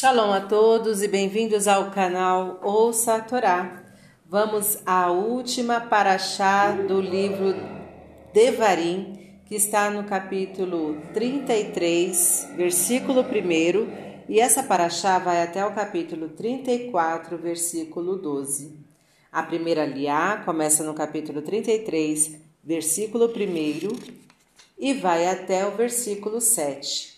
Shalom a todos e bem-vindos ao canal Ouça a Torá. Vamos à última paraxá do livro Devarim, que está no capítulo 33, versículo 1, e essa paraxá vai até o capítulo 34, versículo 12. A primeira liá começa no capítulo 33, versículo 1, e vai até o versículo 7.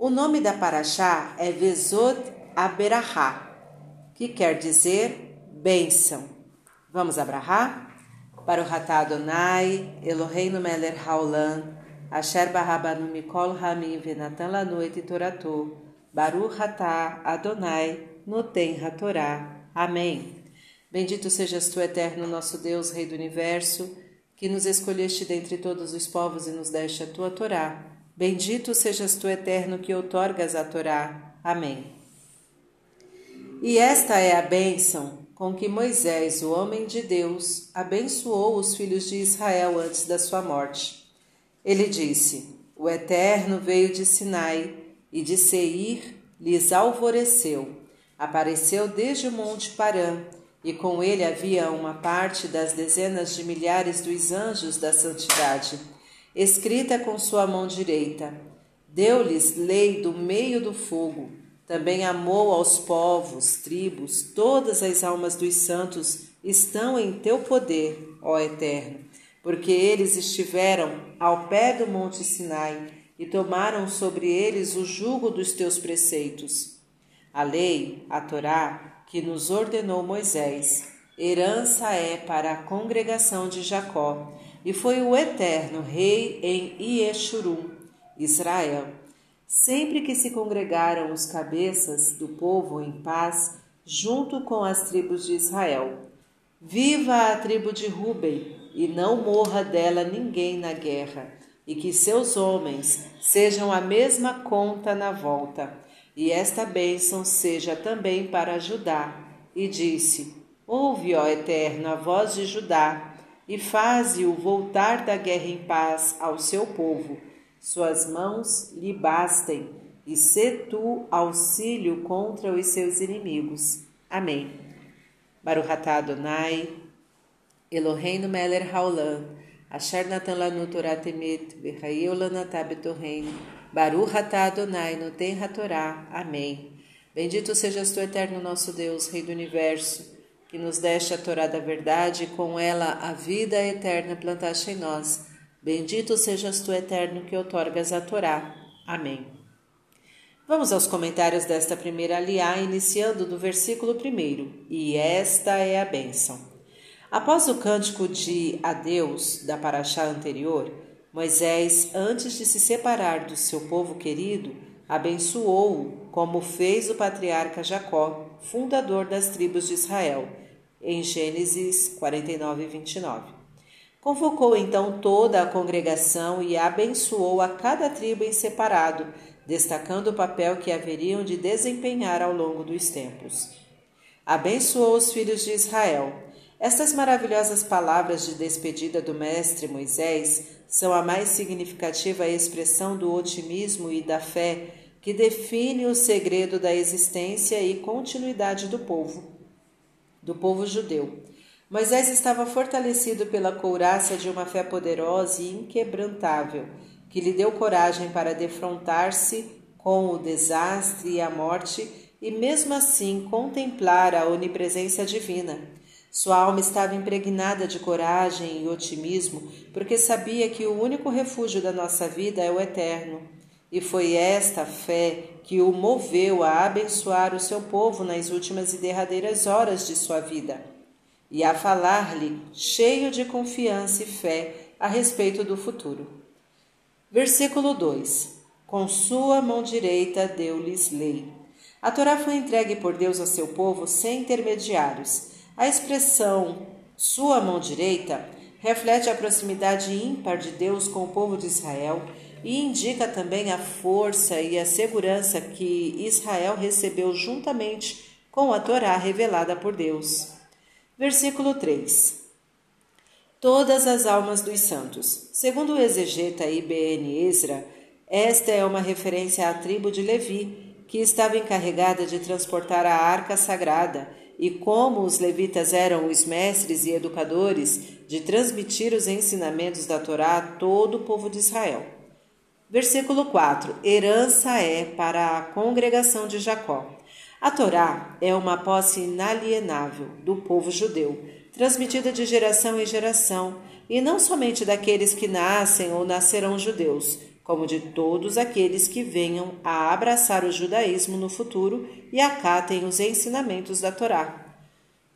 O nome da Paraxá é Vezod Aberahá, que quer dizer bênção. Vamos abrahar? Para o Ratá Adonai, Eloheinu Meler Haolam, Asher Barabanu Mikol Ramin Venatan Lanoit Toratu, Baru Ratá Adonai, Noten Hatorá. Amém. Bendito sejas tu, eterno nosso Deus, Rei do Universo, que nos escolheste dentre todos os povos e nos deste a tua Torá Bendito sejas tu, eterno, que outorgas a Torá. Amém. E esta é a bênção com que Moisés, o homem de Deus, abençoou os filhos de Israel antes da sua morte. Ele disse: O Eterno veio de Sinai e de Seir lhes alvoreceu. Apareceu desde o monte Parã, e com ele havia uma parte das dezenas de milhares dos anjos da santidade escrita com sua mão direita. Deu-lhes lei do meio do fogo. Também amou aos povos, tribos, todas as almas dos santos estão em teu poder, ó Eterno, porque eles estiveram ao pé do monte Sinai e tomaram sobre eles o jugo dos teus preceitos. A lei, a Torá, que nos ordenou Moisés, herança é para a congregação de Jacó e foi o eterno rei em Ieshurum, Israel. Sempre que se congregaram os cabeças do povo em paz, junto com as tribos de Israel. Viva a tribo de Ruben, e não morra dela ninguém na guerra, e que seus homens sejam a mesma conta na volta. E esta bênção seja também para Judá. E disse: Ouve, ó Eterno, a voz de Judá e faze-o voltar da guerra em paz ao seu povo. Suas mãos lhe bastem, e sê tu auxílio contra os seus inimigos. Amém. Baruch Adonai, Eloheinu Meler Haolam, Asher Natan Lanu Torah Temet, V'chayeu Lanatá Betorreino, Baruch Adonai, Noten HaTorá. Amém. Bendito sejas tu, eterno nosso Deus, Rei do Universo, que nos deste a Torá da verdade e com ela a vida eterna plantaste em nós. Bendito sejas tu, eterno, que otorgas a Torá. Amém. Vamos aos comentários desta primeira aliá, iniciando do versículo 1. E esta é a bênção. Após o cântico de adeus da paraxá anterior, Moisés, antes de se separar do seu povo querido, abençoou-o, como fez o patriarca Jacó, fundador das tribos de Israel, em Gênesis 49 e 29. Convocou então toda a congregação e abençoou a cada tribo em separado, destacando o papel que haveriam de desempenhar ao longo dos tempos. Abençoou os filhos de Israel. Estas maravilhosas palavras de despedida do mestre Moisés são a mais significativa expressão do otimismo e da fé que define o segredo da existência e continuidade do povo, do povo judeu. Moisés estava fortalecido pela couraça de uma fé poderosa e inquebrantável, que lhe deu coragem para defrontar-se com o desastre e a morte e, mesmo assim, contemplar a onipresença divina. Sua alma estava impregnada de coragem e otimismo, porque sabia que o único refúgio da nossa vida é o eterno e foi esta fé que o moveu a abençoar o seu povo nas últimas e derradeiras horas de sua vida, e a falar-lhe, cheio de confiança e fé, a respeito do futuro. Versículo 2: Com sua mão direita deu-lhes lei. A Torá foi entregue por Deus ao seu povo sem intermediários. A expressão sua mão direita reflete a proximidade ímpar de Deus com o povo de Israel e indica também a força e a segurança que Israel recebeu juntamente com a Torá revelada por Deus. Versículo 3. Todas as almas dos santos. Segundo o exegeta IBN Ezra, Esta é uma referência à tribo de Levi, que estava encarregada de transportar a arca sagrada, e como os levitas eram os mestres e educadores de transmitir os ensinamentos da Torá a todo o povo de Israel. Versículo 4: Herança é para a congregação de Jacó. A Torá é uma posse inalienável do povo judeu, transmitida de geração em geração, e não somente daqueles que nascem ou nascerão judeus, como de todos aqueles que venham a abraçar o judaísmo no futuro e acatem os ensinamentos da Torá.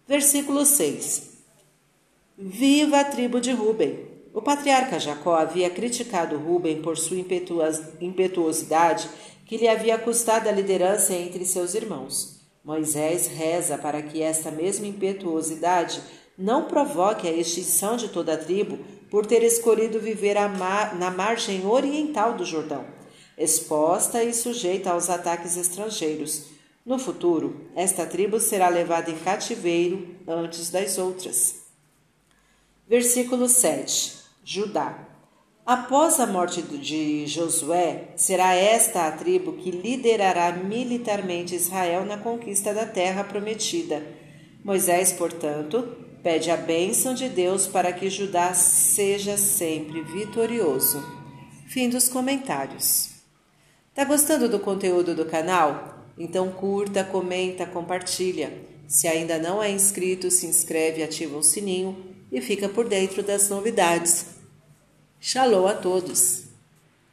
Versículo 6 Viva a tribo de Ruben! O patriarca Jacó havia criticado Ruben por sua impetuosidade que lhe havia custado a liderança entre seus irmãos. Moisés reza para que esta mesma impetuosidade não provoque a extinção de toda a tribo por ter escolhido viver na margem oriental do Jordão, exposta e sujeita aos ataques estrangeiros. No futuro, esta tribo será levada em cativeiro antes das outras. Versículo 7 Judá Após a morte de Josué, será esta a tribo que liderará militarmente Israel na conquista da terra prometida. Moisés, portanto, pede a bênção de Deus para que Judá seja sempre vitorioso. Fim dos comentários. Tá gostando do conteúdo do canal? Então curta, comenta, compartilha. Se ainda não é inscrito, se inscreve, ativa o sininho e fica por dentro das novidades. Shalom a todos!